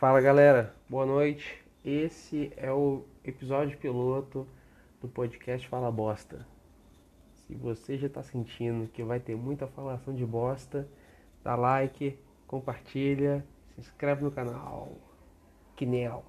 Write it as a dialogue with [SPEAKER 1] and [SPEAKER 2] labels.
[SPEAKER 1] Fala galera, boa noite. Esse é o episódio piloto do podcast Fala Bosta. Se você já está sentindo que vai ter muita falação de bosta, dá like, compartilha, se inscreve no canal. Que nel.